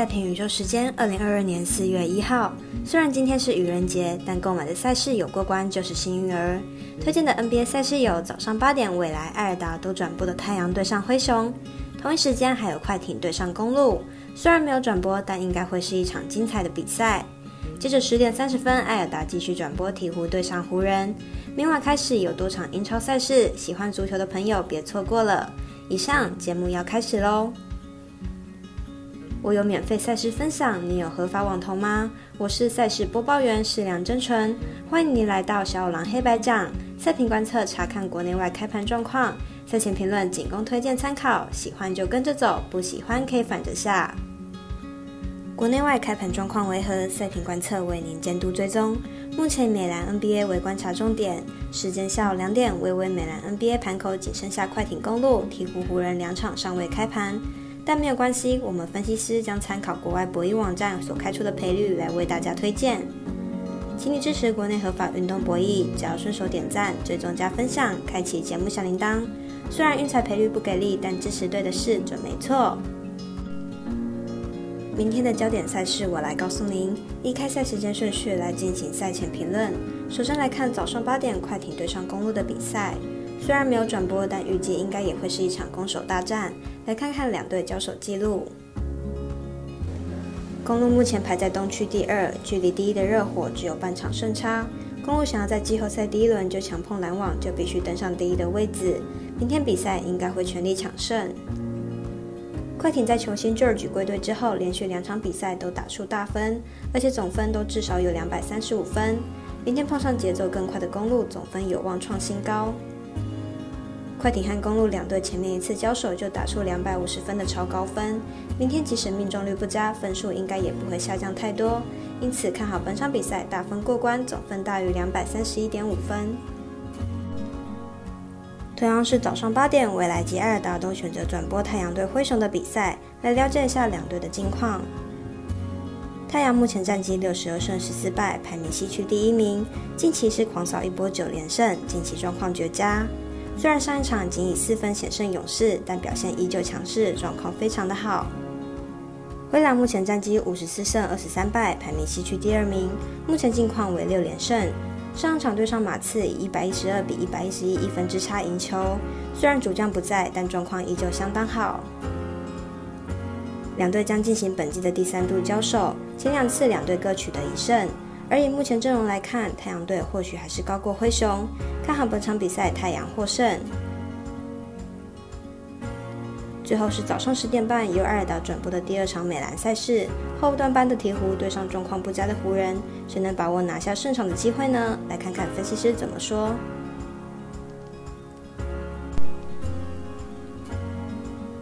赛评宇宙时间，二零二二年四月一号。虽然今天是愚人节，但购买的赛事有过关就是幸运儿。推荐的 NBA 赛事有早上八点未来艾尔达都转播的太阳对上灰熊，同一时间还有快艇对上公路。虽然没有转播，但应该会是一场精彩的比赛。接着十点三十分，艾尔达继续转播鹈鹕对上湖人。明晚开始有多场英超赛事，喜欢足球的朋友别错过了。以上节目要开始喽。我有免费赛事分享，你有合法网投吗？我是赛事播报员是梁真纯，欢迎您来到小五郎黑白讲赛评观测，查看国内外开盘状况，赛前评论仅供推荐参考，喜欢就跟着走，不喜欢可以反着下。国内外开盘状况为何？赛评观测为您监督追踪。目前美兰 NBA 为观察重点，时间下午两点，微微美兰 NBA 盘口仅剩下快艇公路、鹈鹕湖人两场尚未开盘。但没有关系，我们分析师将参考国外博弈网站所开出的赔率来为大家推荐。请你支持国内合法运动博弈，只要顺手点赞、追踪加分享、开启节目小铃铛。虽然运彩赔率不给力，但支持对的事准没错。明天的焦点赛事，我来告诉您。依开赛时间顺序来进行赛前评论。首先来看早上八点快艇对上公路的比赛。虽然没有转播，但预计应该也会是一场攻守大战。来看看两队交手记录。公路目前排在东区第二，距离第一的热火只有半场胜差。公路想要在季后赛第一轮就强碰篮网，就必须登上第一的位置。明天比赛应该会全力抢胜。快艇在球星 George 归队之后，连续两场比赛都打出大分，而且总分都至少有两百三十五分。明天碰上节奏更快的公路，总分有望创新高。快艇和公路两队前面一次交手就打出两百五十分的超高分，明天即使命中率不佳，分数应该也不会下降太多，因此看好本场比赛大分过关，总分大于两百三十一点五分。同样是早上八点，未来及艾尔达都选择转播太阳队灰熊的比赛，来了解一下两队的近况。太阳目前战绩六十二胜十四败，排名西区第一名，近期是狂扫一波九连胜，近期状况绝佳。虽然上一场仅以四分险胜勇士，但表现依旧强势，状况非常的好。灰狼目前战绩五十四胜二十三败，排名西区第二名，目前近况为六连胜。上场对上马刺以一百一十二比一百一十一一分之差赢球，虽然主将不在，但状况依旧相当好。两队将进行本季的第三度交手，前两次两队各取得一胜。而以目前阵容来看，太阳队或许还是高过灰熊。看好本场比赛，太阳获胜。最后是早上十点半由艾尔达转播的第二场美兰赛事，后段班的鹈鹕对上状况不佳的湖人，谁能把握拿下胜场的机会呢？来看看分析师怎么说。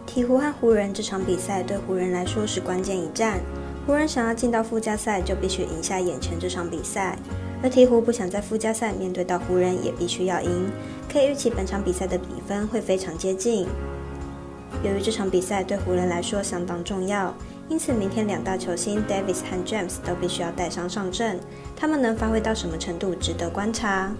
鹈鹕和湖人这场比赛对湖人来说是关键一战。湖人想要进到附加赛，就必须赢下眼前这场比赛；而鹈鹕不想在附加赛面对到湖人，也必须要赢。可以预期本场比赛的比分会非常接近。由于这场比赛对湖人来说相当重要，因此明天两大球星 Davis 和 James 都必须要带伤上阵。他们能发挥到什么程度，值得观察。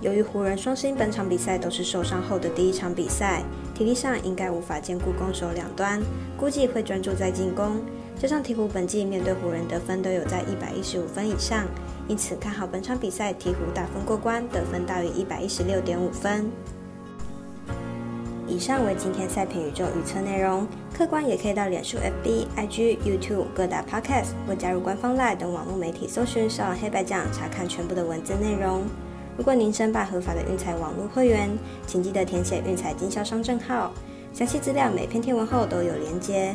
由于湖人双星本场比赛都是受伤后的第一场比赛，体力上应该无法兼顾攻守两端，估计会专注在进攻。加上鹈鹕本季面对湖人得分都有在一百一十五分以上，因此看好本场比赛鹈鹕大分过关，得分大于一百一十六点五分。以上为今天赛评宇宙预测内容，客观也可以到脸书、FB、IG、YouTube 各大 Podcast 或加入官方 Line 等网络媒体搜寻“少黑白酱”，查看全部的文字内容。如果您申办合法的运彩网络会员，请记得填写运彩经销商证号，详细资料每篇贴文后都有连接。